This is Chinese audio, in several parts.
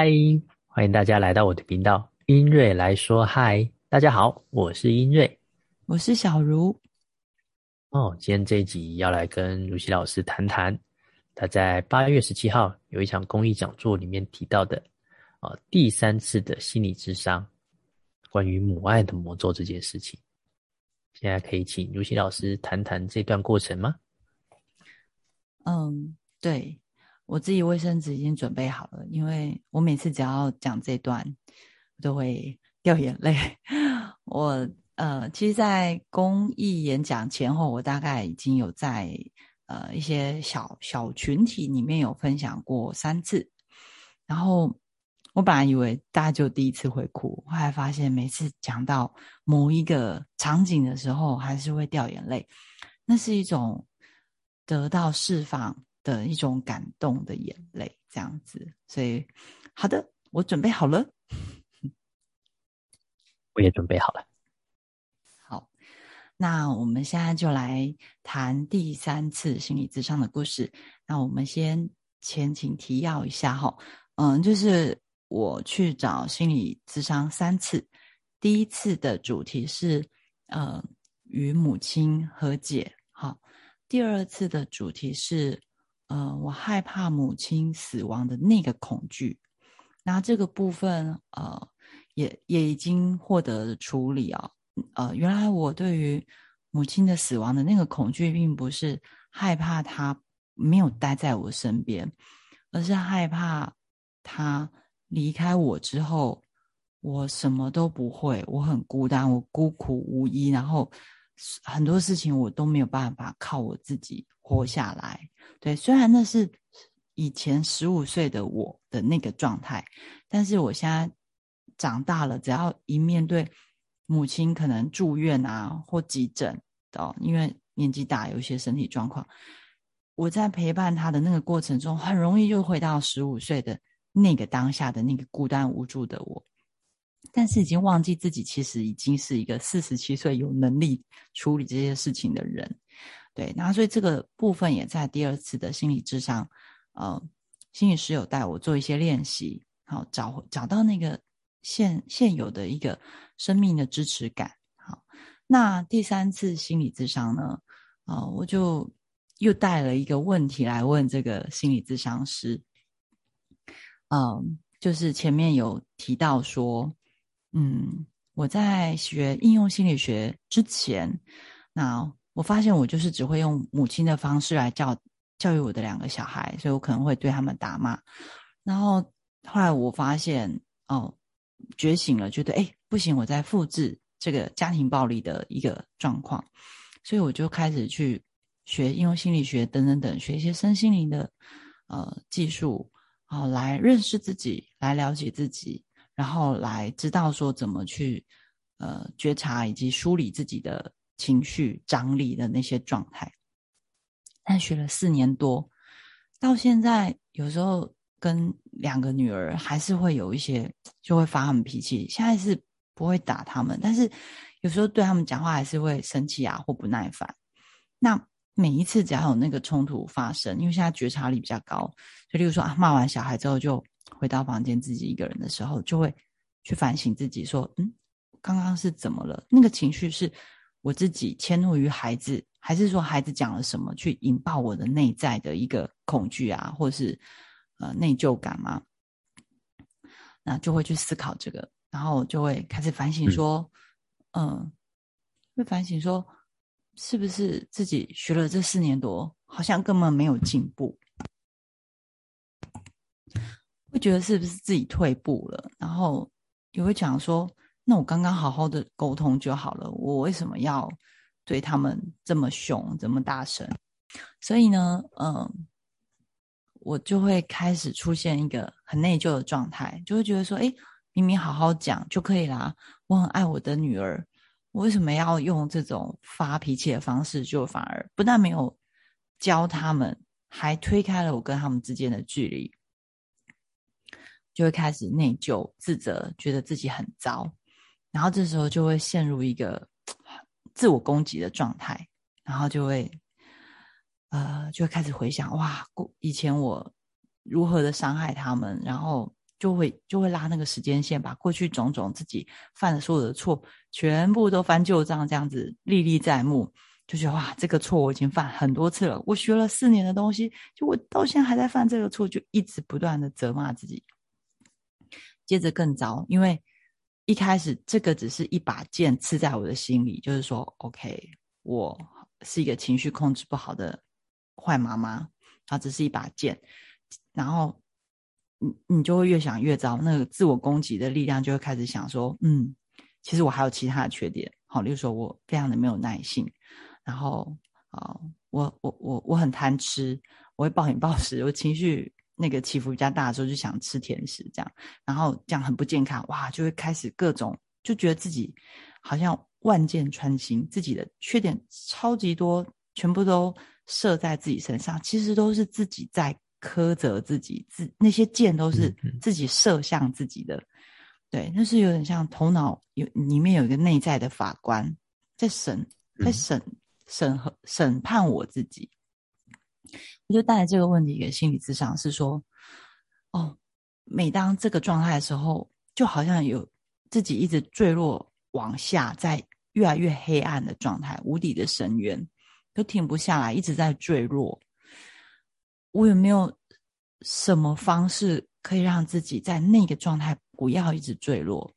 嗨，欢迎大家来到我的频道，音瑞来说嗨。大家好，我是音瑞，我是小茹。哦，今天这一集要来跟如熙老师谈谈，他在八月十七号有一场公益讲座里面提到的，啊，第三次的心理智商，关于母爱的魔咒这件事情。现在可以请如熙老师谈谈这段过程吗？嗯，对。我自己卫生纸已经准备好了，因为我每次只要讲这段，我都会掉眼泪。我呃，其实，在公益演讲前后，我大概已经有在呃一些小小群体里面有分享过三次。然后我本来以为大家就第一次会哭，后来发现每次讲到某一个场景的时候，还是会掉眼泪。那是一种得到释放。的一种感动的眼泪，这样子，所以好的，我准备好了，我也准备好了。好，那我们现在就来谈第三次心理智商的故事。那我们先前情提要一下哈，嗯，就是我去找心理智商三次，第一次的主题是呃与母亲和解，好，第二次的主题是。呃，我害怕母亲死亡的那个恐惧，那这个部分呃，也也已经获得处理啊。呃，原来我对于母亲的死亡的那个恐惧，并不是害怕她没有待在我身边，而是害怕她离开我之后，我什么都不会，我很孤单，我孤苦无依，然后很多事情我都没有办法靠我自己活下来。对，虽然那是以前十五岁的我的那个状态，但是我现在长大了，只要一面对母亲可能住院啊或急诊哦，因为年纪大，有一些身体状况，我在陪伴他的那个过程中，很容易就回到十五岁的那个当下的那个孤单无助的我，但是已经忘记自己其实已经是一个四十七岁有能力处理这些事情的人。对，那所以这个部分也在第二次的心理智商，呃，心理师有带我做一些练习，好找找到那个现现有的一个生命的支持感。好，那第三次心理智商呢，啊，我就又带了一个问题来问这个心理智商师，嗯，就是前面有提到说，嗯，我在学应用心理学之前，那。我发现我就是只会用母亲的方式来教教育我的两个小孩，所以我可能会对他们打骂。然后后来我发现哦，觉醒了，觉得哎不行，我在复制这个家庭暴力的一个状况，所以我就开始去学应用心理学等等等，学一些身心灵的呃技术，啊，来认识自己，来了解自己，然后来知道说怎么去呃觉察以及梳理自己的。情绪张力的那些状态，但学了四年多，到现在有时候跟两个女儿还是会有一些，就会发他们脾气。现在是不会打他们，但是有时候对他们讲话还是会生气啊或不耐烦。那每一次只要有那个冲突发生，因为现在觉察力比较高，就例如说啊骂完小孩之后就回到房间自己一个人的时候，就会去反省自己，说嗯，刚刚是怎么了？那个情绪是。我自己迁怒于孩子，还是说孩子讲了什么去引爆我的内在的一个恐惧啊，或是呃内疚感吗？那就会去思考这个，然后就会开始反省说，嗯，会反省说，是不是自己学了这四年多，好像根本没有进步？会觉得是不是自己退步了？然后也会讲说。那我刚刚好好的沟通就好了，我为什么要对他们这么凶、这么大声？所以呢，嗯，我就会开始出现一个很内疚的状态，就会觉得说，哎，明明好好讲就可以啦，我很爱我的女儿，我为什么要用这种发脾气的方式？就反而不但没有教他们，还推开了我跟他们之间的距离，就会开始内疚、自责，觉得自己很糟。然后这时候就会陷入一个自我攻击的状态，然后就会呃，就会开始回想哇，以前我如何的伤害他们，然后就会就会拉那个时间线，把过去种种自己犯的所有的错，全部都翻旧账，这样子历历在目，就觉得哇，这个错我已经犯很多次了，我学了四年的东西，就我到现在还在犯这个错，就一直不断的责骂自己。接着更糟，因为一开始这个只是一把剑刺在我的心里，就是说，OK，我是一个情绪控制不好的坏妈妈，它只是一把剑，然后你你就会越想越糟，那个自我攻击的力量就会开始想说，嗯，其实我还有其他的缺点，好，例如说我非常的没有耐性，然后啊，我我我我很贪吃，我会暴饮暴食，我情绪。那个起伏比较大的时候，就想吃甜食，这样，然后这样很不健康，哇，就会开始各种，就觉得自己好像万箭穿心，自己的缺点超级多，全部都射在自己身上，其实都是自己在苛责自己，自那些箭都是自己射向自己的，对，那是有点像头脑有里面有一个内在的法官在审，在审审核审判我自己。我就带着这个问题给心理咨商，是说，哦，每当这个状态的时候，就好像有自己一直坠落往下，在越来越黑暗的状态，无底的深渊，都停不下来，一直在坠落。我有没有什么方式可以让自己在那个状态不要一直坠落？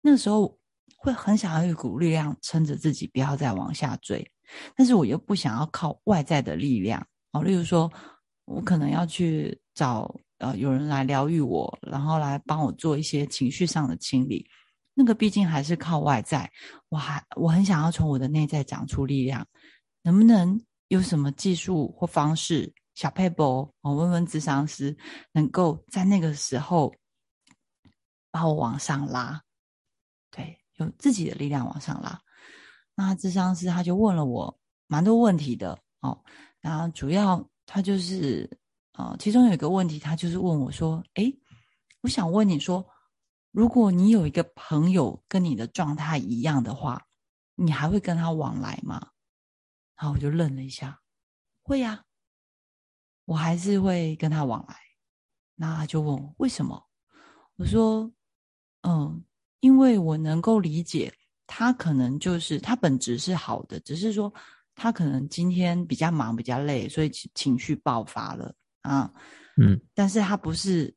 那时候会很想要一股力量撑着自己，不要再往下坠，但是我又不想要靠外在的力量。哦，例如说，我可能要去找呃有人来疗愈我，然后来帮我做一些情绪上的清理。那个毕竟还是靠外在，我还我很想要从我的内在长出力量。能不能有什么技术或方式，小佩伯，我问问智商师，能够在那个时候把我往上拉？对，有自己的力量往上拉。那智商师他就问了我蛮多问题的哦。然后主要他就是，呃，其中有一个问题，他就是问我说：“哎，我想问你说，如果你有一个朋友跟你的状态一样的话，你还会跟他往来吗？”然后我就愣了一下，会呀，我还是会跟他往来。那他就问我为什么？我说：“嗯，因为我能够理解他可能就是他本质是好的，只是说。”他可能今天比较忙，比较累，所以情情绪爆发了啊。嗯，但是他不是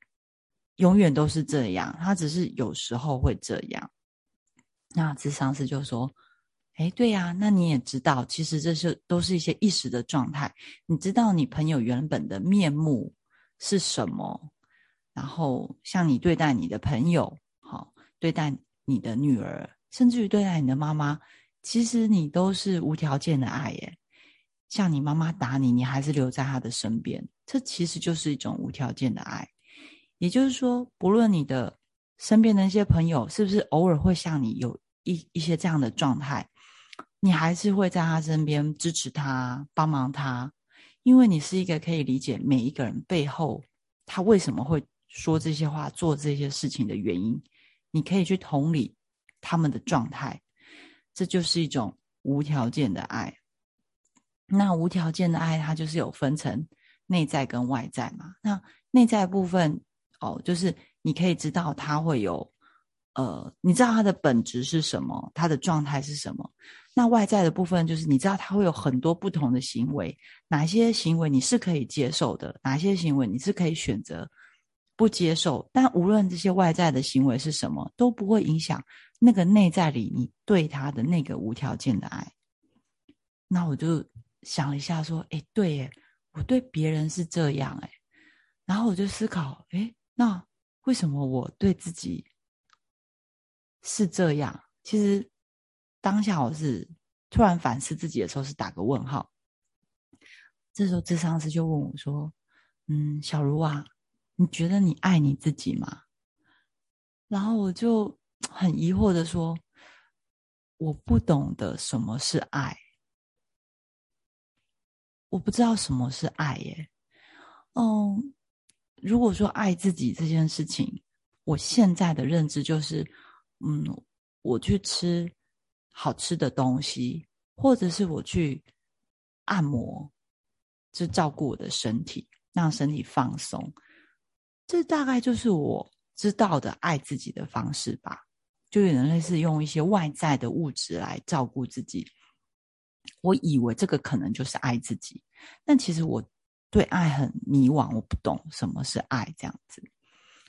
永远都是这样，他只是有时候会这样。那智商师就说：“哎，对呀，那你也知道，其实这是都是一些一时的状态。你知道你朋友原本的面目是什么？然后像你对待你的朋友，好对待你的女儿，甚至于对待你的妈妈。”其实你都是无条件的爱耶，像你妈妈打你，你还是留在她的身边，这其实就是一种无条件的爱。也就是说，不论你的身边的那些朋友是不是偶尔会像你有一一些这样的状态，你还是会在他身边支持他、帮忙他，因为你是一个可以理解每一个人背后他为什么会说这些话、做这些事情的原因，你可以去同理他们的状态。这就是一种无条件的爱。那无条件的爱，它就是有分成内在跟外在嘛。那内在部分哦，就是你可以知道它会有，呃，你知道它的本质是什么，它的状态是什么。那外在的部分就是你知道它会有很多不同的行为，哪些行为你是可以接受的，哪些行为你是可以选择。不接受，但无论这些外在的行为是什么，都不会影响那个内在里你对他的那个无条件的爱。那我就想了一下，说：“哎，对耶，我对别人是这样哎。”然后我就思考：“哎，那为什么我对自己是这样？”其实当下我是突然反思自己的时候，是打个问号。这时候智商师就问我说：“嗯，小茹啊。”你觉得你爱你自己吗？然后我就 很疑惑的说：“我不懂得什么是爱，我不知道什么是爱耶。”嗯，如果说爱自己这件事情，我现在的认知就是，嗯，我去吃好吃的东西，或者是我去按摩，就照顾我的身体，让身体放松。这大概就是我知道的爱自己的方式吧，就有点类似用一些外在的物质来照顾自己。我以为这个可能就是爱自己，但其实我对爱很迷惘，我不懂什么是爱这样子。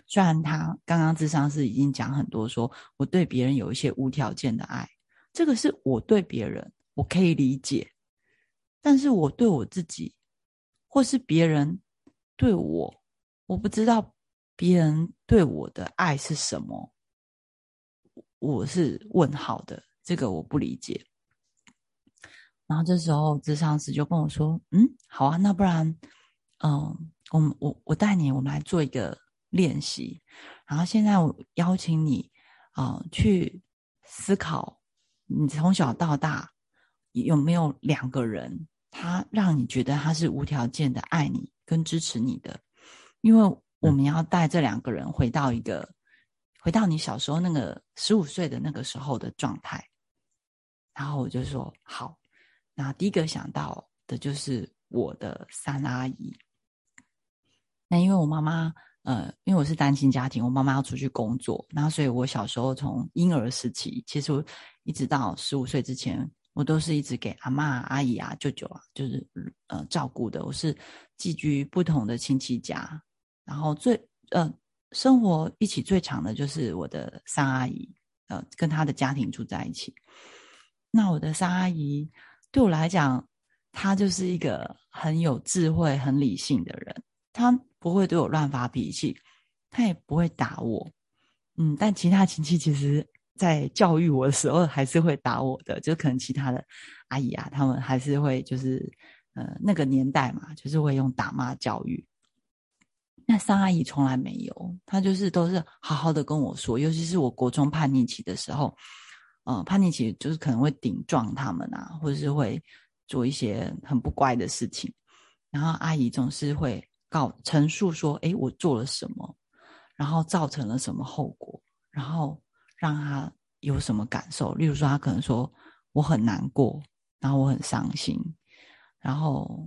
虽然他刚刚智商是已经讲很多，说我对别人有一些无条件的爱，这个是我对别人我可以理解，但是我对我自己，或是别人对我，我不知道别人对我的爱是什么，我是问号的，这个我不理解。然后这时候，智商师就跟我说：“嗯，好啊，那不然，嗯，我我我带你，我们来做一个练习。然后现在我邀请你，啊，去思考，你从小到大有没有两个人，他让你觉得他是无条件的爱你跟支持你的？因为我们要带这两个人回到一个，回到你小时候那个十五岁的那个时候的状态。然后我就说好。”那第一个想到的就是我的三阿姨。那因为我妈妈，呃，因为我是单亲家庭，我妈妈要出去工作，然后所以我小时候从婴儿时期，其实一直到十五岁之前，我都是一直给阿妈、阿姨啊、舅舅啊，就是呃照顾的。我是寄居不同的亲戚家，然后最呃生活一起最长的就是我的三阿姨，呃，跟她的家庭住在一起。那我的三阿姨。对我来讲，她就是一个很有智慧、很理性的人。她不会对我乱发脾气，她也不会打我。嗯，但其他亲戚其实，在教育我的时候，还是会打我的。就可能其他的阿姨啊，他们还是会，就是呃，那个年代嘛，就是会用打骂教育。那三阿姨从来没有，她就是都是好好的跟我说，尤其是我国中叛逆期的时候。嗯，叛逆期就是可能会顶撞他们啊，或者是会做一些很不乖的事情。然后阿姨总是会告陈述说：“哎，我做了什么，然后造成了什么后果，然后让他有什么感受。例如说，他可能说我很难过，然后我很伤心，然后，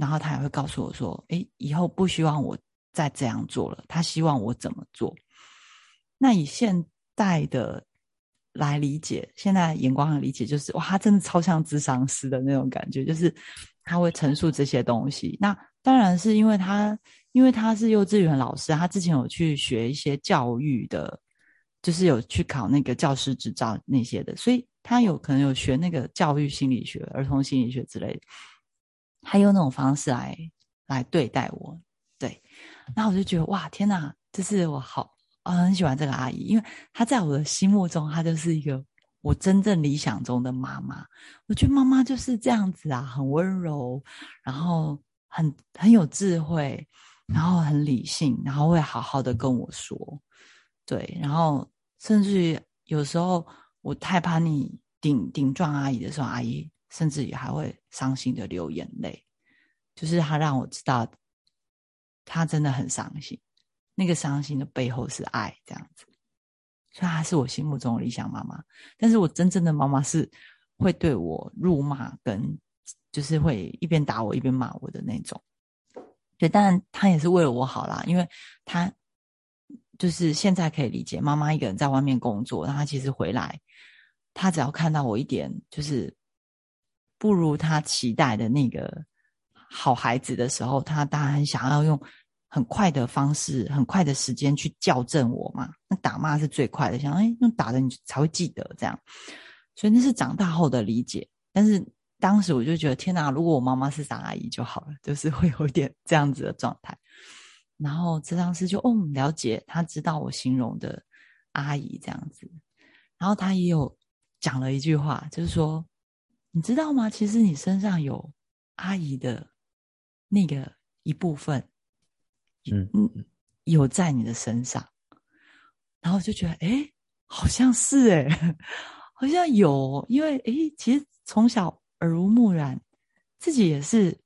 然后他也会告诉我说：，哎，以后不希望我再这样做了。他希望我怎么做？那以现代的。来理解，现在眼光的理解就是哇，他真的超像智商师的那种感觉，就是他会陈述这些东西。那当然是因为他，因为他是幼稚园老师，他之前有去学一些教育的，就是有去考那个教师执照那些的，所以他有可能有学那个教育心理学、儿童心理学之类的，他用那种方式来来对待我。对，那我就觉得哇，天哪，这是我好。我很喜欢这个阿姨，因为她在我的心目中，她就是一个我真正理想中的妈妈。我觉得妈妈就是这样子啊，很温柔，然后很很有智慧，然后很理性，然后会好好的跟我说。对，然后甚至于有时候我太怕你顶顶撞阿姨的时候，阿姨甚至也还会伤心的流眼泪，就是他让我知道，他真的很伤心。那个伤心的背后是爱，这样子，所以她是我心目中的理想妈妈。但是我真正的妈妈是会对我辱骂，跟就是会一边打我一边骂我的那种。对，当然她也是为了我好啦，因为她就是现在可以理解，妈妈一个人在外面工作，然后其实回来，她只要看到我一点就是不如他期待的那个好孩子的时候，他当然想要用。很快的方式，很快的时间去校正我嘛？那打骂是最快的，想哎，用打的你才会记得这样。所以那是长大后的理解，但是当时我就觉得天哪，如果我妈妈是傻阿姨就好了，就是会有一点这样子的状态。然后这张师就哦了解，他知道我形容的阿姨这样子，然后他也有讲了一句话，就是说你知道吗？其实你身上有阿姨的那个一部分。嗯嗯，有在你的身上，然后就觉得，哎，好像是哎，好像有，因为哎，其实从小耳濡目染，自己也是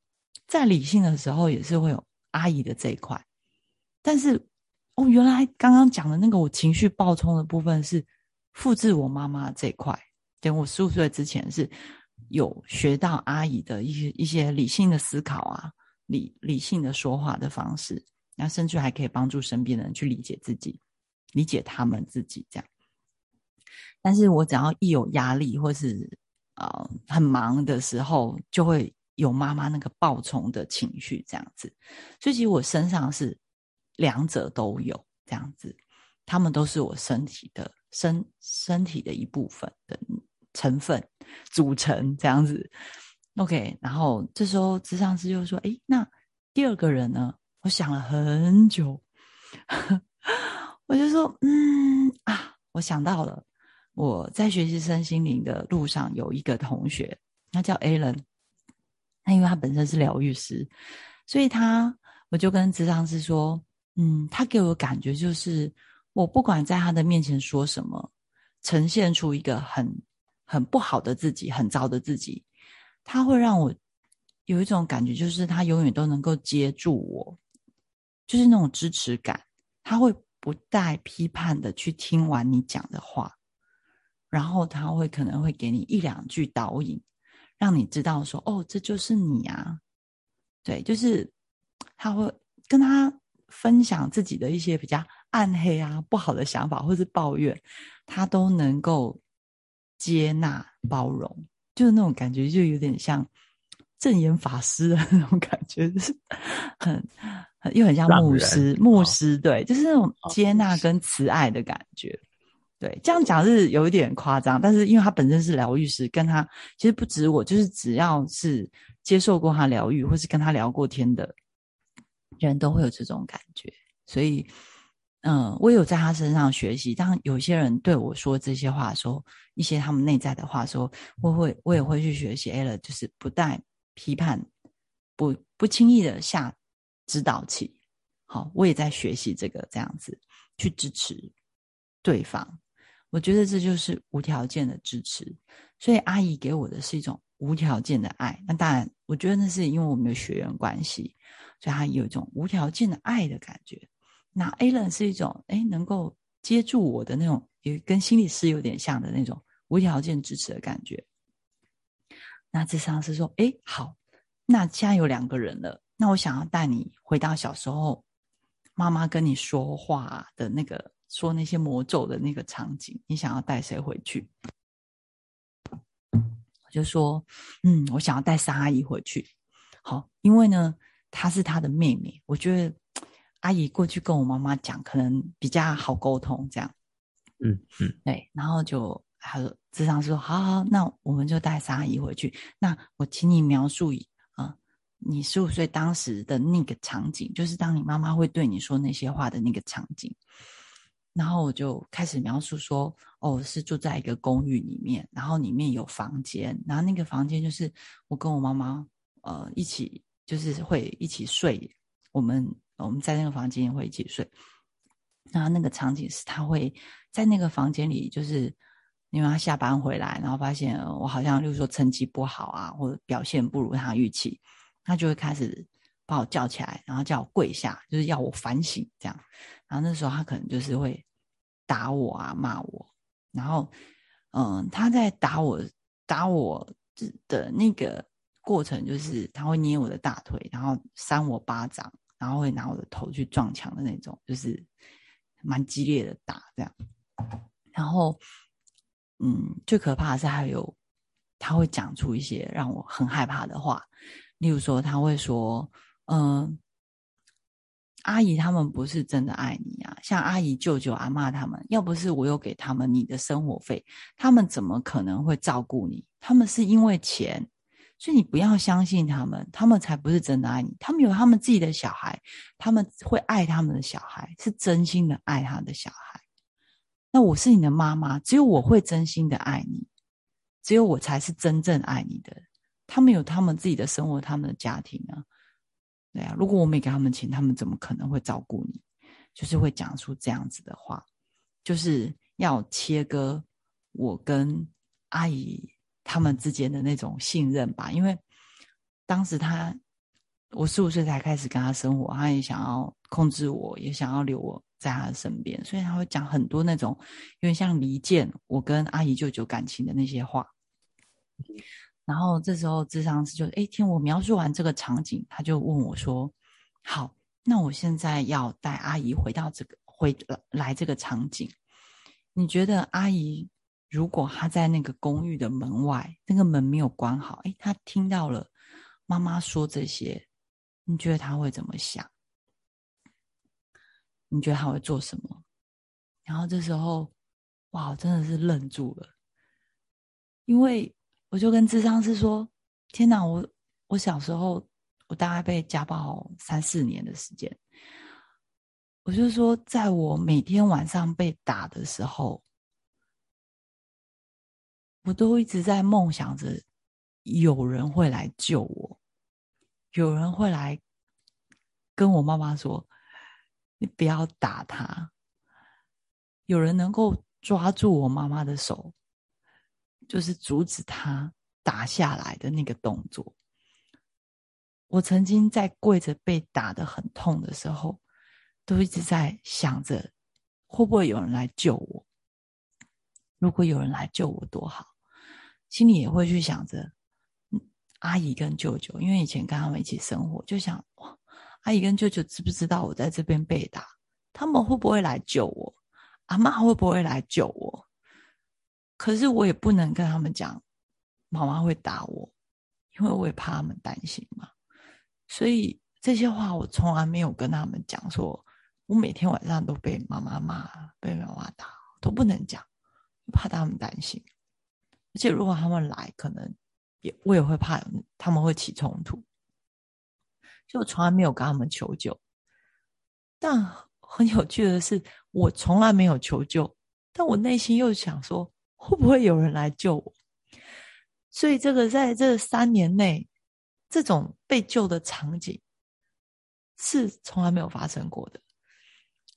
在理性的时候也是会有阿姨的这一块，但是哦，原来刚刚讲的那个我情绪爆冲的部分是复制我妈妈这一块，等我十五岁之前是有学到阿姨的一些一些理性的思考啊，理理性的说话的方式。那甚至还可以帮助身边的人去理解自己，理解他们自己这样。但是我只要一有压力或是呃很忙的时候，就会有妈妈那个暴冲的情绪这样子。所以其实我身上是两者都有这样子，他们都是我身体的身身体的一部分的成分组成这样子。OK，然后这时候智商师就说：“哎，那第二个人呢？”我想了很久，我就说：“嗯啊，我想到了。”我在学习身心灵的路上，有一个同学，他叫 Alan。那因为他本身是疗愈师，所以他我就跟智商师说：“嗯，他给我感觉就是，我不管在他的面前说什么，呈现出一个很很不好的自己，很糟的自己，他会让我有一种感觉，就是他永远都能够接住我，就是那种支持感。他会不带批判的去听完你讲的话。”然后他会可能会给你一两句导引，让你知道说哦，这就是你啊。对，就是他会跟他分享自己的一些比较暗黑啊、不好的想法或是抱怨，他都能够接纳包容，就是那种感觉，就有点像正言法师的 那种感觉，就是很很又很像牧师，牧师对，就是那种接纳跟慈爱的感觉。对，这样讲是有一点夸张，但是因为他本身是疗愈师，跟他其实不止我，就是只要是接受过他疗愈或是跟他聊过天的人都会有这种感觉，所以，嗯，我有在他身上学习。当有些人对我说这些话，说一些他们内在的话，说我会我也会去学习。哎了，就是不带批判，不不轻易的下指导器。好，我也在学习这个这样子去支持对方。我觉得这就是无条件的支持，所以阿姨给我的是一种无条件的爱。那当然，我觉得那是因为我们的血缘关系，所以她有一种无条件的爱的感觉。那 a l a n 是一种哎，能够接住我的那种，也跟心理师有点像的那种无条件支持的感觉。那智商是说，哎，好，那现在有两个人了，那我想要带你回到小时候，妈妈跟你说话的那个。说那些魔咒的那个场景，你想要带谁回去？我就说，嗯，我想要带三阿姨回去。好，因为呢，她是她的妹妹，我觉得阿姨过去跟我妈妈讲，可能比较好沟通。这样，嗯嗯，对。然后就还有智商说，好好，那我们就带三阿姨回去。那我请你描述一啊，你十五岁当时的那个场景，就是当你妈妈会对你说那些话的那个场景。然后我就开始描述说，哦，是住在一个公寓里面，然后里面有房间，然后那个房间就是我跟我妈妈呃一起，就是会一起睡，我们我们在那个房间会一起睡。然后那个场景是他会在那个房间里，就是因为他下班回来，然后发现我好像就是说成绩不好啊，或者表现不如他预期，他就会开始把我叫起来，然后叫我跪下，就是要我反省这样。然后那时候他可能就是会打我啊，骂我。然后，嗯，他在打我打我的那个过程，就是他会捏我的大腿，然后扇我巴掌，然后会拿我的头去撞墙的那种，就是蛮激烈的打这样。然后，嗯，最可怕的是还有他会讲出一些让我很害怕的话，例如说他会说，嗯。阿姨他们不是真的爱你啊，像阿姨、舅舅、阿妈他们，要不是我有给他们你的生活费，他们怎么可能会照顾你？他们是因为钱，所以你不要相信他们，他们才不是真的爱你。他们有他们自己的小孩，他们会爱他们的小孩，是真心的爱他的小孩。那我是你的妈妈，只有我会真心的爱你，只有我才是真正爱你的。他们有他们自己的生活，他们的家庭啊。对啊，如果我没给他们钱，他们怎么可能会照顾你？就是会讲出这样子的话，就是要切割我跟阿姨他们之间的那种信任吧。因为当时他我十五岁才开始跟他生活，他也想要控制我，也想要留我在他的身边，所以他会讲很多那种有点像离间我跟阿姨舅舅感情的那些话。然后这时候智商师就哎听我描述完这个场景，他就问我说：“好，那我现在要带阿姨回到这个回来这个场景，你觉得阿姨如果他在那个公寓的门外，那个门没有关好，哎，他听到了妈妈说这些，你觉得他会怎么想？你觉得他会做什么？然后这时候，哇，真的是愣住了，因为我就跟智商是说：“天哪，我我小时候。”我大概被家暴三四年的时间，我就说，在我每天晚上被打的时候，我都一直在梦想着有人会来救我，有人会来跟我妈妈说：“你不要打他。”有人能够抓住我妈妈的手，就是阻止他打下来的那个动作。我曾经在跪着被打的很痛的时候，都一直在想着会不会有人来救我。如果有人来救我多好，心里也会去想着阿姨跟舅舅，因为以前跟他们一起生活，就想，阿姨跟舅舅知不知道我在这边被打？他们会不会来救我？阿妈会不会来救我？可是我也不能跟他们讲妈妈会打我，因为我也怕他们担心嘛。所以这些话我从来没有跟他们讲，说我每天晚上都被妈妈骂，被妈妈打，都不能讲，怕他们担心。而且如果他们来，可能也我也会怕他们会起冲突，所以我从来没有跟他们求救。但很有趣的是，我从来没有求救，但我内心又想说，会不会有人来救我？所以这个在这三年内。这种被救的场景是从来没有发生过的。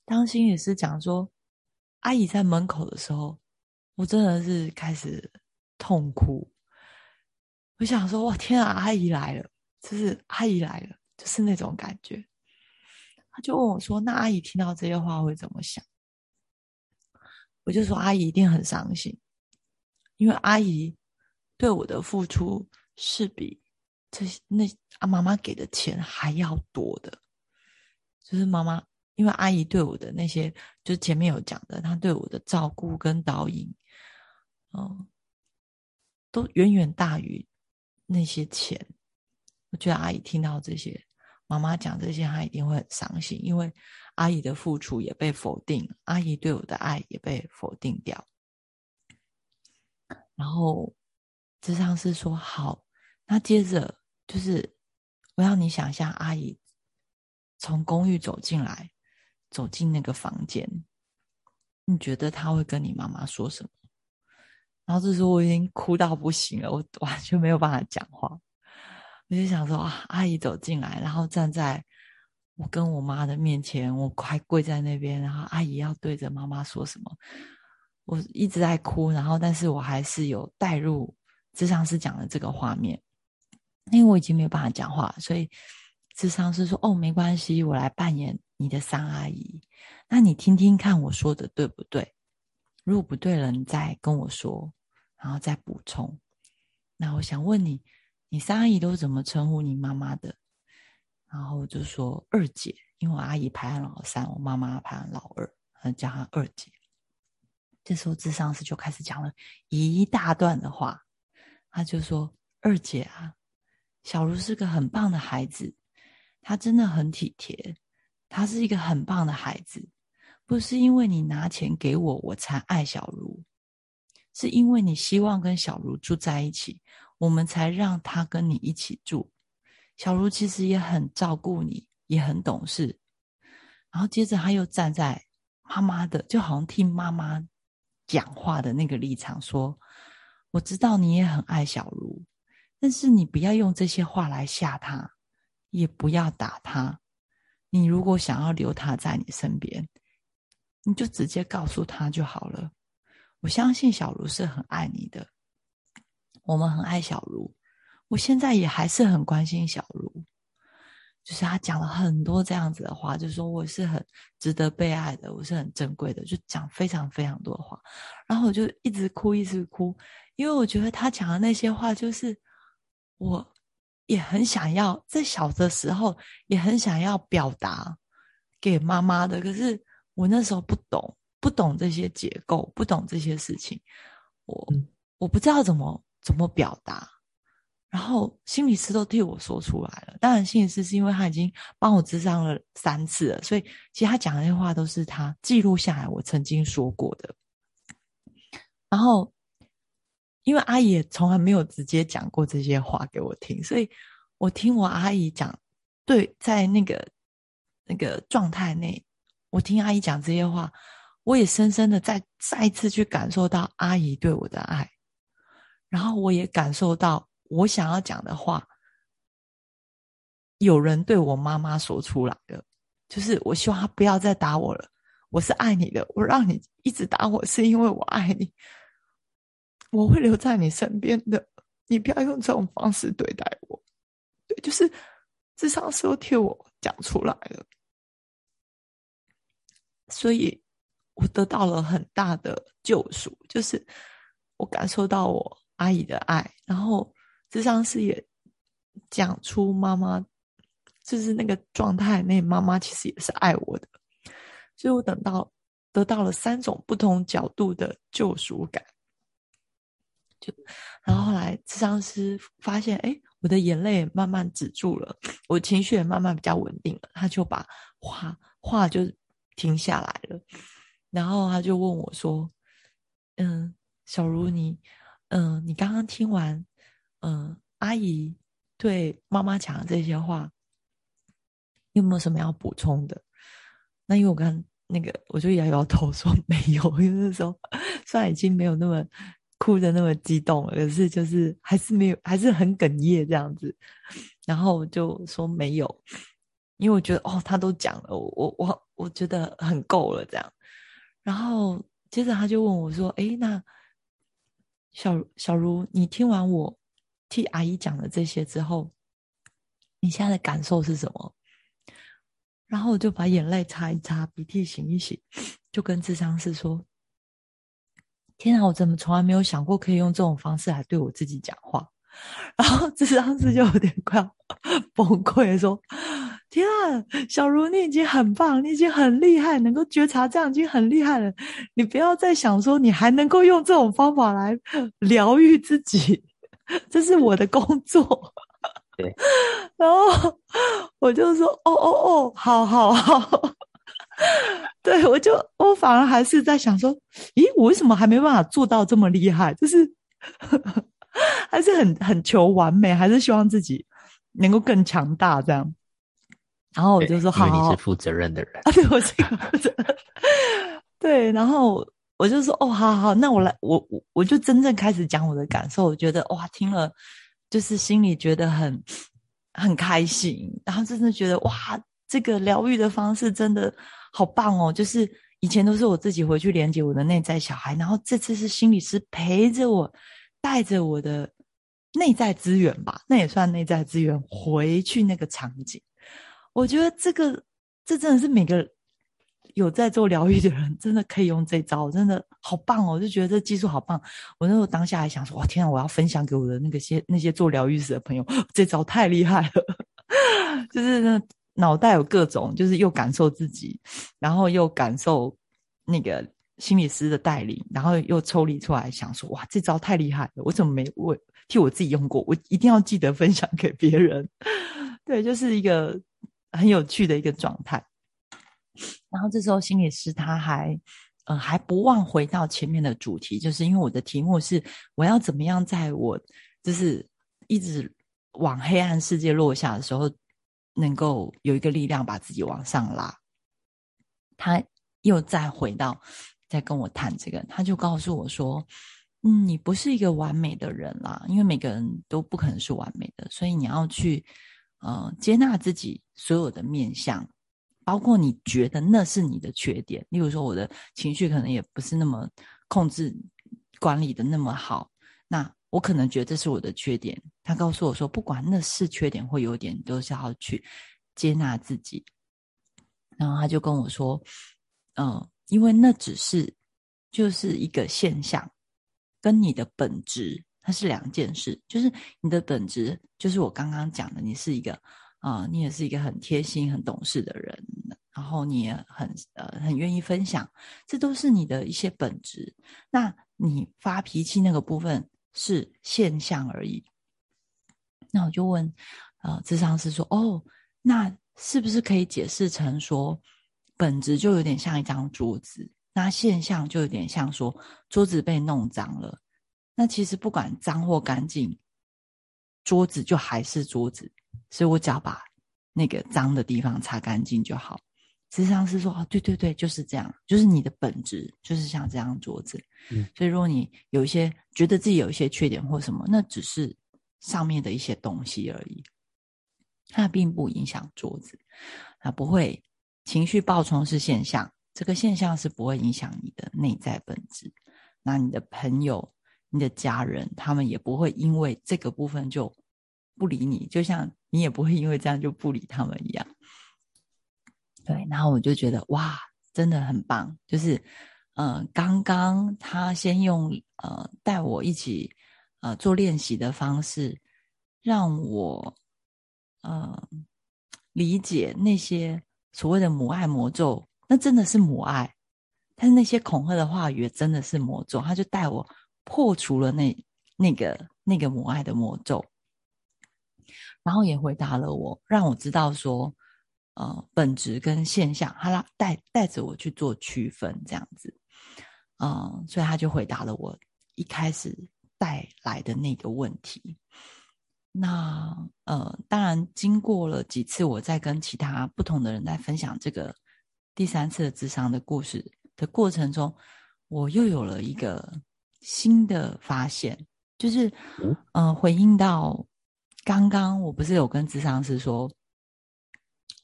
当心理师讲说，阿姨在门口的时候，我真的是开始痛哭。我想说，哇，天啊，阿姨来了，就是阿姨来了，就是那种感觉。他就问我说：“那阿姨听到这些话会怎么想？”我就说：“阿姨一定很伤心，因为阿姨对我的付出是比……”这些那啊，妈妈给的钱还要多的，就是妈妈，因为阿姨对我的那些，就是前面有讲的，她对我的照顾跟导引，嗯，都远远大于那些钱。我觉得阿姨听到这些，妈妈讲这些，她一定会很伤心，因为阿姨的付出也被否定，阿姨对我的爱也被否定掉。然后智商是说好。那接着就是，我要你想象阿姨从公寓走进来，走进那个房间，你觉得她会跟你妈妈说什么？然后这时候我已经哭到不行了，我 完全没有办法讲话。我就想说啊，阿姨走进来，然后站在我跟我妈的面前，我快跪在那边，然后阿姨要对着妈妈说什么？我一直在哭，然后但是我还是有带入智商师讲的这个画面。因为我已经没有办法讲话，所以智商是说：“哦，没关系，我来扮演你的三阿姨。那你听听看我说的对不对？如果不对了，你再跟我说，然后再补充。那我想问你，你三阿姨都怎么称呼你妈妈的？然后就说二姐，因为我阿姨排行老三，我妈妈排行老二，叫她二姐。这时候智商是就开始讲了一大段的话，他就说：二姐啊。”小茹是个很棒的孩子，她真的很体贴，她是一个很棒的孩子。不是因为你拿钱给我，我才爱小茹，是因为你希望跟小茹住在一起，我们才让他跟你一起住。小茹其实也很照顾你，也很懂事。然后接着他又站在妈妈的，就好像听妈妈讲话的那个立场说：“我知道你也很爱小茹。”但是你不要用这些话来吓他，也不要打他。你如果想要留他在你身边，你就直接告诉他就好了。我相信小茹是很爱你的，我们很爱小茹。我现在也还是很关心小茹，就是他讲了很多这样子的话，就说我是很值得被爱的，我是很珍贵的，就讲非常非常多的话。然后我就一直哭，一直哭，因为我觉得他讲的那些话就是。我也很想要，在小的时候也很想要表达给妈妈的，可是我那时候不懂，不懂这些结构，不懂这些事情，我我不知道怎么怎么表达，然后心理师都替我说出来了。当然，心理师是因为他已经帮我智商了三次了，所以其实他讲的那些话都是他记录下来我曾经说过的。然后。因为阿姨也从来没有直接讲过这些话给我听，所以我听我阿姨讲，对，在那个那个状态内，我听阿姨讲这些话，我也深深的再再一次去感受到阿姨对我的爱，然后我也感受到我想要讲的话，有人对我妈妈说出来了，就是我希望她不要再打我了，我是爱你的，我让你一直打我是因为我爱你。我会留在你身边的，你不要用这种方式对待我。对，就是智商是替我讲出来了，所以我得到了很大的救赎，就是我感受到我阿姨的爱，然后智商师也讲出妈妈就是那个状态，那妈妈其实也是爱我的，所以我等到得到了三种不同角度的救赎感。就，然后后来智商师发现，哎，我的眼泪慢慢止住了，我情绪也慢慢比较稳定了，他就把话话就停下来了，然后他就问我说：“嗯，小茹，你，嗯，你刚刚听完，嗯，阿姨对妈妈讲的这些话，有没有什么要补充的？”那因为我刚那个，我就摇摇头说没有，因为那时候虽然已经没有那么。哭的那么激动了，可是就是还是没有，还是很哽咽这样子，然后就说没有，因为我觉得哦，他都讲了，我我我觉得很够了这样，然后接着他就问我说：“哎，那小小茹，你听完我替阿姨讲的这些之后，你现在的感受是什么？”然后我就把眼泪擦一擦，鼻涕擤一擤，就跟智商师说。天啊！我怎么从来没有想过可以用这种方式来对我自己讲话？然后这当时就有点快要崩溃，说：“天啊，小茹，你已经很棒，你已经很厉害，能够觉察这样已经很厉害了。你不要再想说你还能够用这种方法来疗愈自己，这是我的工作。”对。然后我就说：“哦哦哦，好好好。”对，我就我反而还是在想说，咦，我为什么还没办法做到这么厉害？就是 还是很很求完美，还是希望自己能够更强大这样。然后我就说，好，你是负责任的人啊，对我是一个负责任。对，然后我就说，哦，好好，那我来，我我我就真正开始讲我的感受。我觉得哇，听了就是心里觉得很很开心，然后真的觉得哇，这个疗愈的方式真的。好棒哦！就是以前都是我自己回去连接我的内在小孩，然后这次是心理师陪着我，带着我的内在资源吧，那也算内在资源回去那个场景。我觉得这个这真的是每个有在做疗愈的人，真的可以用这招，真的好棒哦！我就觉得这技术好棒。我那时候当下还想说：哇，天啊！我要分享给我的那个些那些做疗愈师的朋友，这招太厉害了，就是那。脑袋有各种，就是又感受自己，然后又感受那个心理师的带领，然后又抽离出来想说：哇，这招太厉害了！我怎么没我替我自己用过？我一定要记得分享给别人。对，就是一个很有趣的一个状态。然后这时候心理师他还嗯还不忘回到前面的主题，就是因为我的题目是我要怎么样在我就是一直往黑暗世界落下的时候。能够有一个力量把自己往上拉，他又再回到，再跟我谈这个，他就告诉我说：“嗯，你不是一个完美的人啦，因为每个人都不可能是完美的，所以你要去呃接纳自己所有的面相，包括你觉得那是你的缺点，例如说我的情绪可能也不是那么控制管理的那么好，那。”我可能觉得这是我的缺点，他告诉我说，不管那是缺点或优点，都是要去接纳自己。然后他就跟我说，嗯，因为那只是就是一个现象，跟你的本质它是两件事。就是你的本质，就是我刚刚讲的，你是一个啊，你也是一个很贴心、很懂事的人，然后你也很呃很愿意分享，这都是你的一些本质。那你发脾气那个部分是现象而已。那我就问，呃，智商师说，哦，那是不是可以解释成说，本质就有点像一张桌子，那现象就有点像说桌子被弄脏了。那其实不管脏或干净，桌子就还是桌子，所以我只要把那个脏的地方擦干净就好。实际上是说，哦，对对对，就是这样，就是你的本质就是像这张桌子。嗯，所以如果你有一些觉得自己有一些缺点或什么，那只是。上面的一些东西而已，它并不影响桌子，它不会情绪暴冲是现象，这个现象是不会影响你的内在本质。那你的朋友、你的家人，他们也不会因为这个部分就不理你，就像你也不会因为这样就不理他们一样。对，然后我就觉得哇，真的很棒，就是呃，刚刚他先用呃带我一起。呃，做练习的方式，让我呃理解那些所谓的母爱魔咒，那真的是母爱，但是那些恐吓的话语真的是魔咒。他就带我破除了那那个那个母爱的魔咒，然后也回答了我，让我知道说，呃，本质跟现象，他拉带带着我去做区分，这样子，嗯，所以他就回答了我一开始。带来的那个问题，那呃，当然，经过了几次，我在跟其他不同的人在分享这个第三次的智商的故事的过程中，我又有了一个新的发现，就是呃，回应到刚刚我不是有跟智商师说，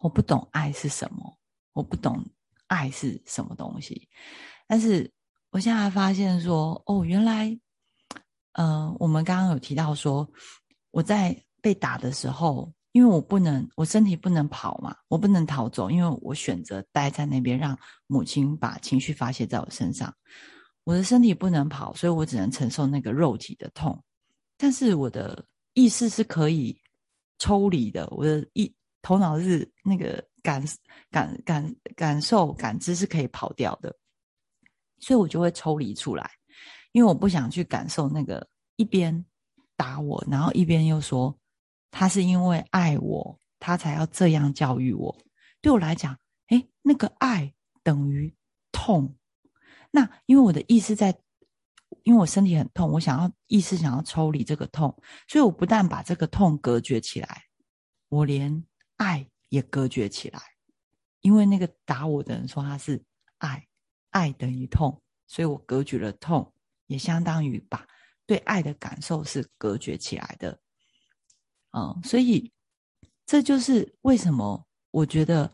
我不懂爱是什么，我不懂爱是什么东西，但是我现在发现说，哦，原来。呃，我们刚刚有提到说，我在被打的时候，因为我不能，我身体不能跑嘛，我不能逃走，因为我选择待在那边，让母亲把情绪发泄在我身上。我的身体不能跑，所以我只能承受那个肉体的痛，但是我的意识是可以抽离的，我的意头脑是那个感感感感受感知是可以跑掉的，所以我就会抽离出来。因为我不想去感受那个一边打我，然后一边又说他是因为爱我，他才要这样教育我。对我来讲，哎，那个爱等于痛。那因为我的意识在，因为我身体很痛，我想要意识想要抽离这个痛，所以我不但把这个痛隔绝起来，我连爱也隔绝起来。因为那个打我的人说他是爱，爱等于痛，所以我隔绝了痛。也相当于把对爱的感受是隔绝起来的，嗯，所以这就是为什么我觉得，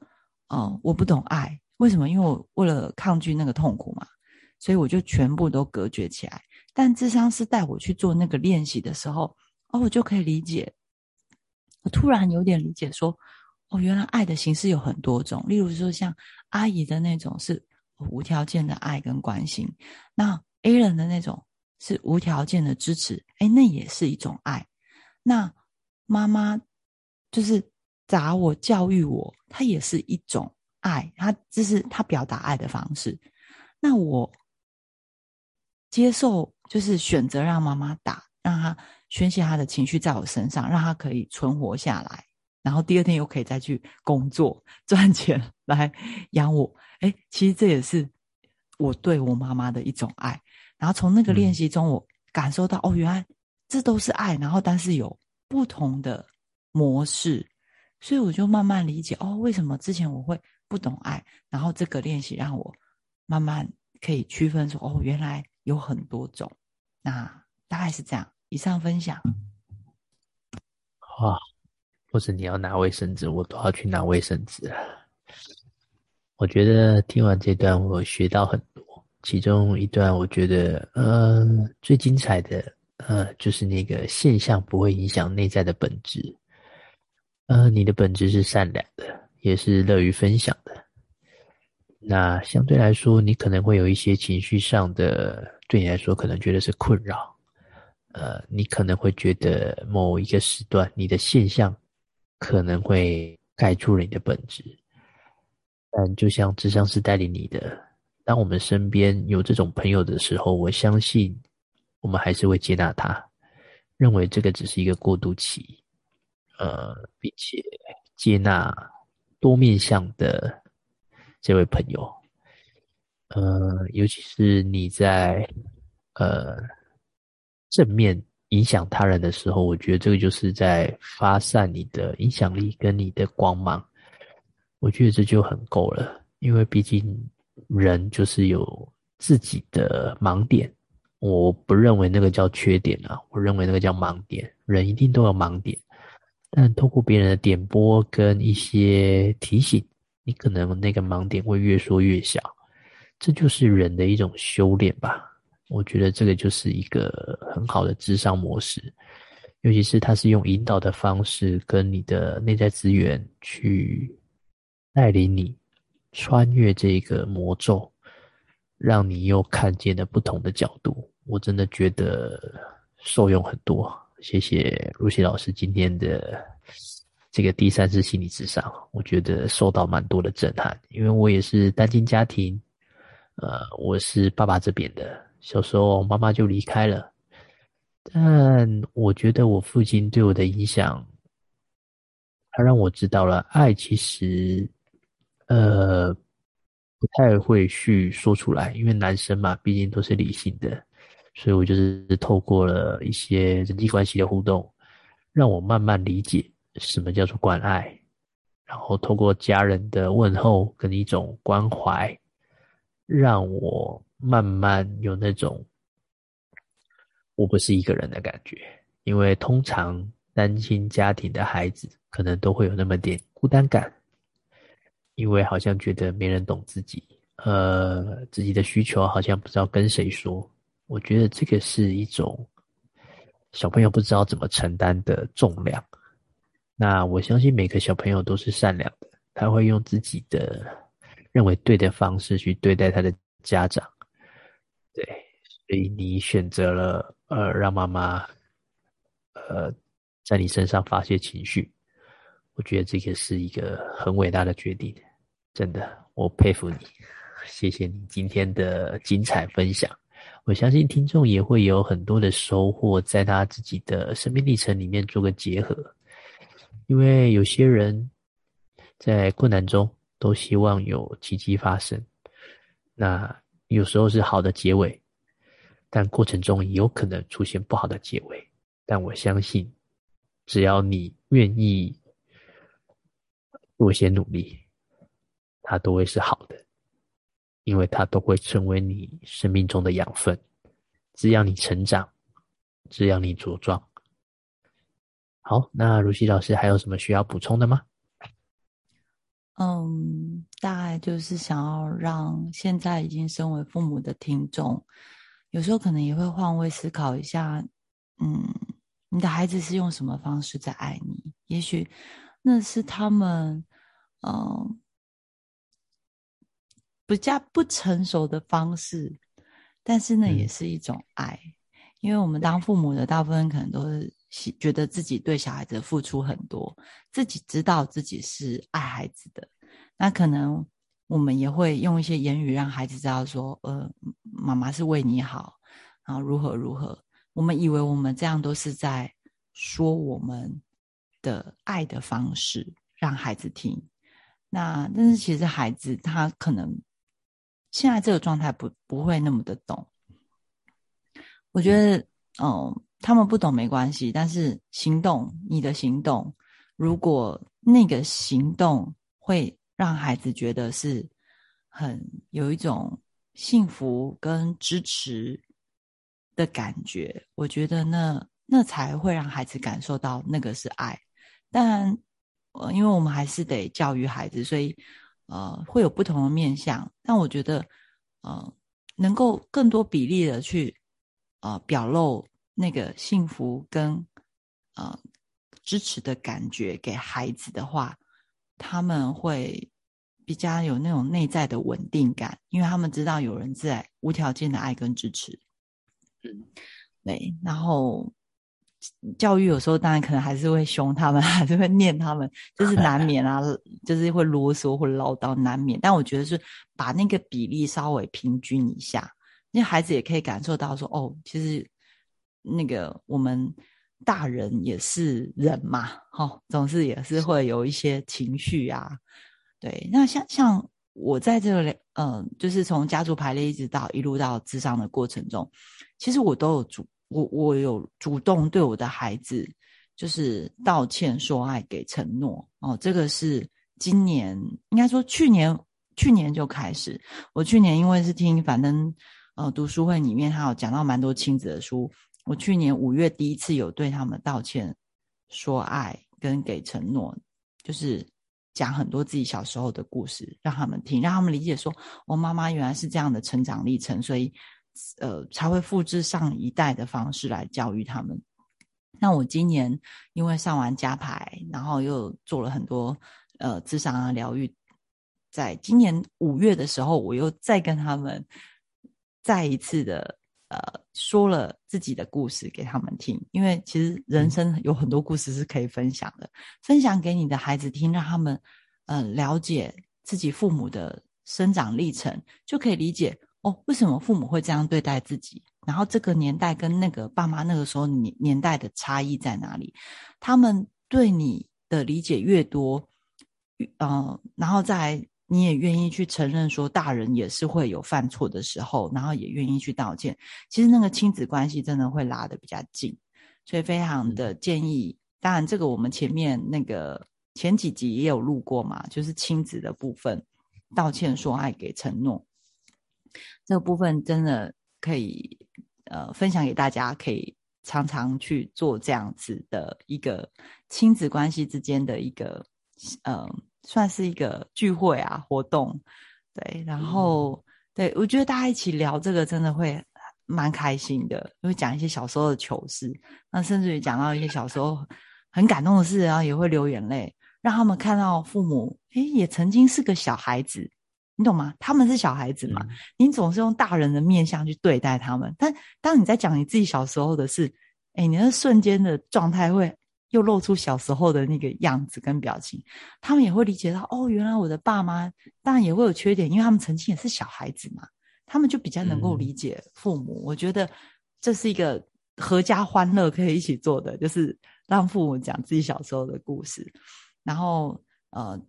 嗯，我不懂爱，为什么？因为我为了抗拒那个痛苦嘛，所以我就全部都隔绝起来。但智商是带我去做那个练习的时候，哦，我就可以理解，我突然有点理解，说，哦，原来爱的形式有很多种，例如说像阿姨的那种是无条件的爱跟关心，那。A 人的那种是无条件的支持，哎，那也是一种爱。那妈妈就是打我、教育我，它也是一种爱。他这是他表达爱的方式。那我接受，就是选择让妈妈打，让她宣泄她的情绪在我身上，让她可以存活下来，然后第二天又可以再去工作赚钱来养我。哎，其实这也是我对我妈妈的一种爱。然后从那个练习中，我感受到哦，原来这都是爱，然后但是有不同的模式，所以我就慢慢理解哦，为什么之前我会不懂爱，然后这个练习让我慢慢可以区分说哦，原来有很多种，那大概是这样。以上分享。哇，或者你要拿卫生纸，我都要去拿卫生纸。我觉得听完这段，我学到很多。其中一段，我觉得，呃，最精彩的，呃，就是那个现象不会影响内在的本质。呃，你的本质是善良的，也是乐于分享的。那相对来说，你可能会有一些情绪上的，对你来说可能觉得是困扰。呃，你可能会觉得某一个时段你的现象可能会盖住了你的本质，但就像智商是带领你的，当我们身边有这种朋友的时候，我相信我们还是会接纳他，认为这个只是一个过渡期，呃，并且接纳多面向的这位朋友，呃，尤其是你在呃。正面影响他人的时候，我觉得这个就是在发散你的影响力跟你的光芒。我觉得这就很够了，因为毕竟人就是有自己的盲点。我不认为那个叫缺点啊，我认为那个叫盲点。人一定都有盲点，但通过别人的点拨跟一些提醒，你可能那个盲点会越缩越小。这就是人的一种修炼吧。我觉得这个就是一个很好的智商模式，尤其是它是用引导的方式跟你的内在资源去带领你穿越这个魔咒，让你又看见了不同的角度。我真的觉得受用很多，谢谢露西老师今天的这个第三次心理智商，我觉得受到蛮多的震撼，因为我也是单亲家庭，呃，我是爸爸这边的。小时候妈妈就离开了，但我觉得我父亲对我的影响，他让我知道了爱其实，呃，不太会去说出来，因为男生嘛，毕竟都是理性的，所以我就是透过了一些人际关系的互动，让我慢慢理解什么叫做关爱，然后透过家人的问候跟一种关怀，让我。慢慢有那种我不是一个人的感觉，因为通常单亲家庭的孩子可能都会有那么点孤单感，因为好像觉得没人懂自己，呃，自己的需求好像不知道跟谁说。我觉得这个是一种小朋友不知道怎么承担的重量。那我相信每个小朋友都是善良的，他会用自己的认为对的方式去对待他的家长。对，所以你选择了呃，让妈妈呃在你身上发泄情绪，我觉得这个是一个很伟大的决定，真的，我佩服你，谢谢你今天的精彩分享。我相信听众也会有很多的收获，在他自己的生命历程里面做个结合，因为有些人在困难中都希望有奇迹发生，那。有时候是好的结尾，但过程中也有可能出现不好的结尾。但我相信，只要你愿意做些努力，它都会是好的，因为它都会成为你生命中的养分，滋养你成长，滋养你茁壮。好，那如熙老师还有什么需要补充的吗？嗯，大概就是想要让现在已经身为父母的听众，有时候可能也会换位思考一下，嗯，你的孩子是用什么方式在爱你？也许那是他们，嗯，比较不成熟的方式，但是那也是一种爱，因为我们当父母的大部分可能都是。觉得自己对小孩子付出很多，自己知道自己是爱孩子的，那可能我们也会用一些言语让孩子知道说，呃，妈妈是为你好，然后如何如何。我们以为我们这样都是在说我们的爱的方式让孩子听，那但是其实孩子他可能现在这个状态不不会那么的懂。我觉得，嗯。他们不懂没关系，但是行动，你的行动，如果那个行动会让孩子觉得是很有一种幸福跟支持的感觉，我觉得那那才会让孩子感受到那个是爱。但，呃，因为我们还是得教育孩子，所以呃会有不同的面向。但我觉得，呃，能够更多比例的去呃表露。那个幸福跟呃支持的感觉给孩子的话，他们会比较有那种内在的稳定感，因为他们知道有人在无条件的爱跟支持。嗯，对，然后教育有时候当然可能还是会凶他们，还是会念他们，就是难 免啊，就是会啰嗦或唠叨，难免。但我觉得是把那个比例稍微平均一下，那孩子也可以感受到说，哦，其实那个我们大人也是人嘛，哈，总是也是会有一些情绪啊。对，那像像我在这个嗯，就是从家族排列一直到一路到智商的过程中，其实我都有主我我有主动对我的孩子就是道歉、说爱、给承诺哦。这个是今年应该说去年去年就开始，我去年因为是听反正呃读书会里面他有讲到蛮多亲子的书，我去年五月第一次有对他们道歉、说爱跟给承诺，就是。讲很多自己小时候的故事让他们听，让他们理解说，我妈妈原来是这样的成长历程，所以，呃，才会复制上一代的方式来教育他们。那我今年因为上完加牌，然后又做了很多呃智商啊疗愈，在今年五月的时候，我又再跟他们再一次的。呃，说了自己的故事给他们听，因为其实人生有很多故事是可以分享的，分享给你的孩子听，让他们呃了解自己父母的生长历程，就可以理解哦，为什么父母会这样对待自己，然后这个年代跟那个爸妈那个时候年年代的差异在哪里？他们对你的理解越多，嗯，然后再。你也愿意去承认说，大人也是会有犯错的时候，然后也愿意去道歉。其实那个亲子关系真的会拉得比较近，所以非常的建议。当然，这个我们前面那个前几集也有录过嘛，就是亲子的部分，道歉、说爱、给承诺，这个部分真的可以呃分享给大家，可以常常去做这样子的一个亲子关系之间的一个呃。算是一个聚会啊，活动，对，然后对我觉得大家一起聊这个真的会蛮开心的，会讲一些小时候的糗事，那甚至于讲到一些小时候很感动的事，然后也会流眼泪，让他们看到父母，诶，也曾经是个小孩子，你懂吗？他们是小孩子嘛，你总是用大人的面相去对待他们，但当你在讲你自己小时候的事，哎，你那瞬间的状态会。又露出小时候的那个样子跟表情，他们也会理解到哦，原来我的爸妈当然也会有缺点，因为他们曾经也是小孩子嘛，他们就比较能够理解父母。我觉得这是一个合家欢乐可以一起做的，就是让父母讲自己小时候的故事，然后呃，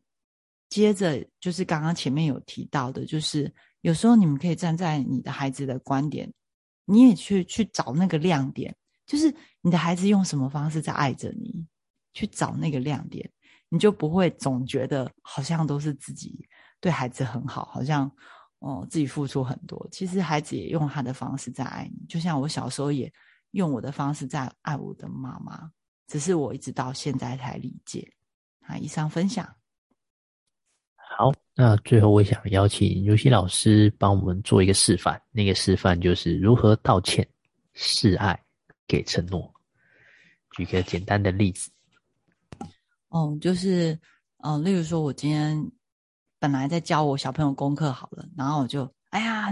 接着就是刚刚前面有提到的，就是有时候你们可以站在你的孩子的观点，你也去去找那个亮点。就是你的孩子用什么方式在爱着你，去找那个亮点，你就不会总觉得好像都是自己对孩子很好，好像哦自己付出很多。其实孩子也用他的方式在爱你，就像我小时候也用我的方式在爱我的妈妈，只是我一直到现在才理解。啊，以上分享。好，那最后我想邀请游戏老师帮我们做一个示范，那个示范就是如何道歉示爱。给承诺，举个简单的例子。哦，就是，嗯，例如说，我今天本来在教我小朋友功课好了，然后我就，哎呀，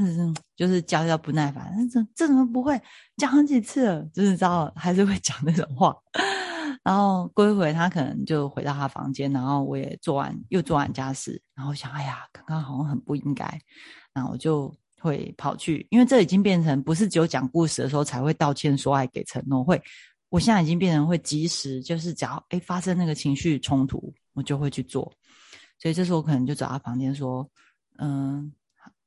就是教教不耐烦，这这怎么不会讲好几次了？就是知道还是会讲那种话。然后过一会，他可能就回到他房间，然后我也做完又做完家事，然后想，哎呀，刚刚好像很不应该，然后我就。会跑去，因为这已经变成不是只有讲故事的时候才会道歉说爱给承诺，会，我现在已经变成会及时，就是只要哎发生那个情绪冲突，我就会去做。所以这时候我可能就找他房间说，嗯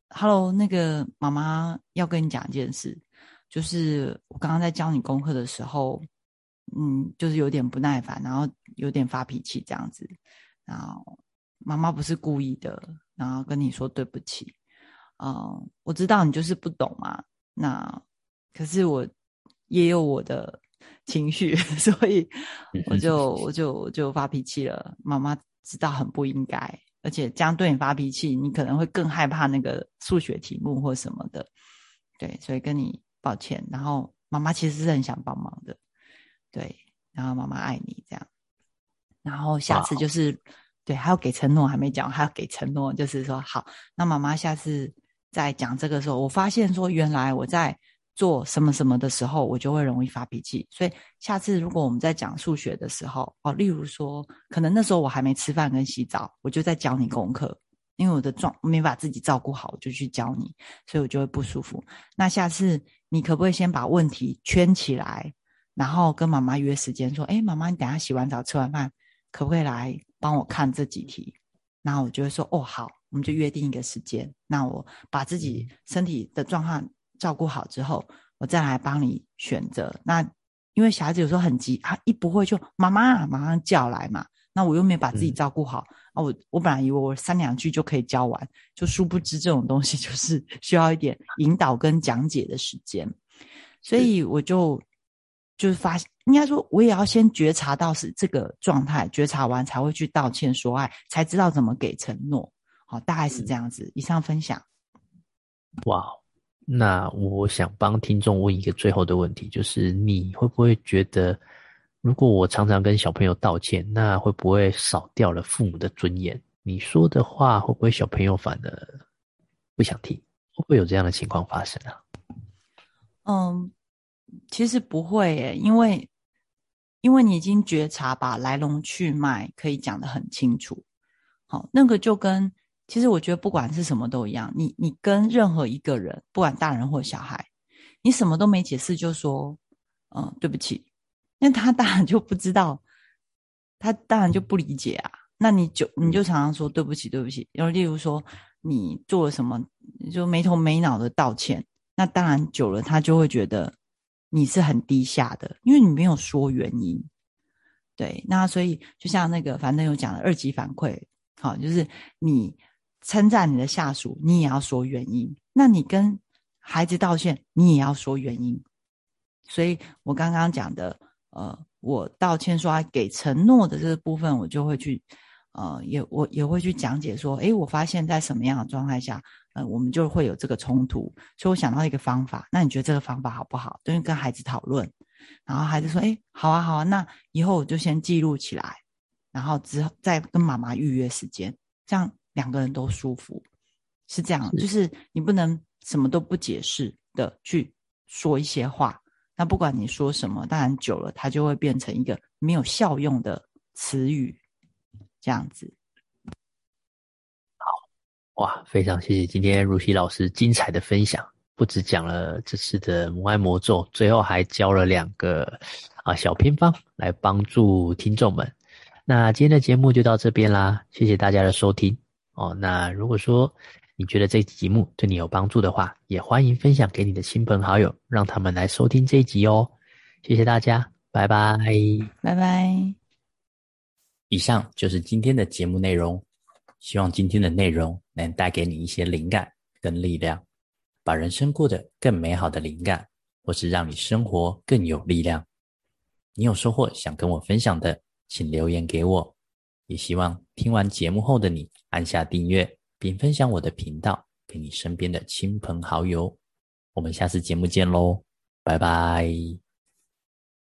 ，Hello，那个妈妈要跟你讲一件事，就是我刚刚在教你功课的时候，嗯，就是有点不耐烦，然后有点发脾气这样子，然后妈妈不是故意的，然后跟你说对不起。嗯，我知道你就是不懂嘛。那可是我也有我的情绪，所以我就我就我就发脾气了。妈妈知道很不应该，而且这样对你发脾气，你可能会更害怕那个数学题目或什么的。对，所以跟你抱歉。然后妈妈其实是很想帮忙的，对。然后妈妈爱你这样。然后下次就是对，还要给承诺，还没讲，还要给承诺，就是说好，那妈妈下次。在讲这个时候，我发现说，原来我在做什么什么的时候，我就会容易发脾气。所以下次如果我们在讲数学的时候，哦，例如说，可能那时候我还没吃饭跟洗澡，我就在教你功课，因为我的状没把自己照顾好，我就去教你，所以我就会不舒服。那下次你可不可以先把问题圈起来，然后跟妈妈约时间说，哎，妈妈，你等下洗完澡吃完饭，可不可以来帮我看这几题？然后我就会说，哦，好，我们就约定一个时间。那我把自己身体的状况。照顾好之后，我再来帮你选择。那因为小孩子有时候很急啊，一不会就妈妈马上叫来嘛。那我又没把自己照顾好啊，我我本来以为我三两句就可以教完，就殊不知这种东西 就是需要一点引导跟讲解的时间。所以我就就是发，应该说我也要先觉察到是这个状态，觉察完才会去道歉说爱，才知道怎么给承诺。好，大概是这样子。以上分享。哇。那我想帮听众问一个最后的问题，就是你会不会觉得，如果我常常跟小朋友道歉，那会不会少掉了父母的尊严？你说的话会不会小朋友反而不想听？会不会有这样的情况发生啊？嗯，其实不会耶，因为因为你已经觉察，把来龙去脉可以讲得很清楚。好，那个就跟。其实我觉得不管是什么都一样，你你跟任何一个人，不管大人或小孩，你什么都没解释就说，嗯，对不起，那他当然就不知道，他当然就不理解啊。那你就你就常常说对不起，对不起。然后例如说你做了什么，就没头没脑的道歉，那当然久了他就会觉得你是很低下的，因为你没有说原因。对，那所以就像那个反正有讲的二级反馈，好，就是你。称赞你的下属，你也要说原因。那你跟孩子道歉，你也要说原因。所以我刚刚讲的，呃，我道歉说给承诺的这个部分，我就会去，呃，也我也会去讲解说，诶，我发现在什么样的状态下，呃，我们就会有这个冲突。所以我想到一个方法，那你觉得这个方法好不好？等于跟孩子讨论，然后孩子说，诶，好啊，好啊，那以后我就先记录起来，然后之后再跟妈妈预约时间，这样。两个人都舒服，是这样，就是你不能什么都不解释的去说一些话。那不管你说什么，当然久了，它就会变成一个没有效用的词语，这样子。好，哇，非常谢谢今天如熙老师精彩的分享，不止讲了这次的母爱魔咒，最后还教了两个啊小偏方来帮助听众们。那今天的节目就到这边啦，谢谢大家的收听。哦，那如果说你觉得这期节目对你有帮助的话，也欢迎分享给你的亲朋好友，让他们来收听这一集哦。谢谢大家，拜拜，拜拜。以上就是今天的节目内容，希望今天的内容能带给你一些灵感跟力量，把人生过得更美好的灵感，或是让你生活更有力量。你有收获想跟我分享的，请留言给我。也希望听完节目后的你按下订阅，并分享我的频道给你身边的亲朋好友。我们下次节目见喽，拜拜。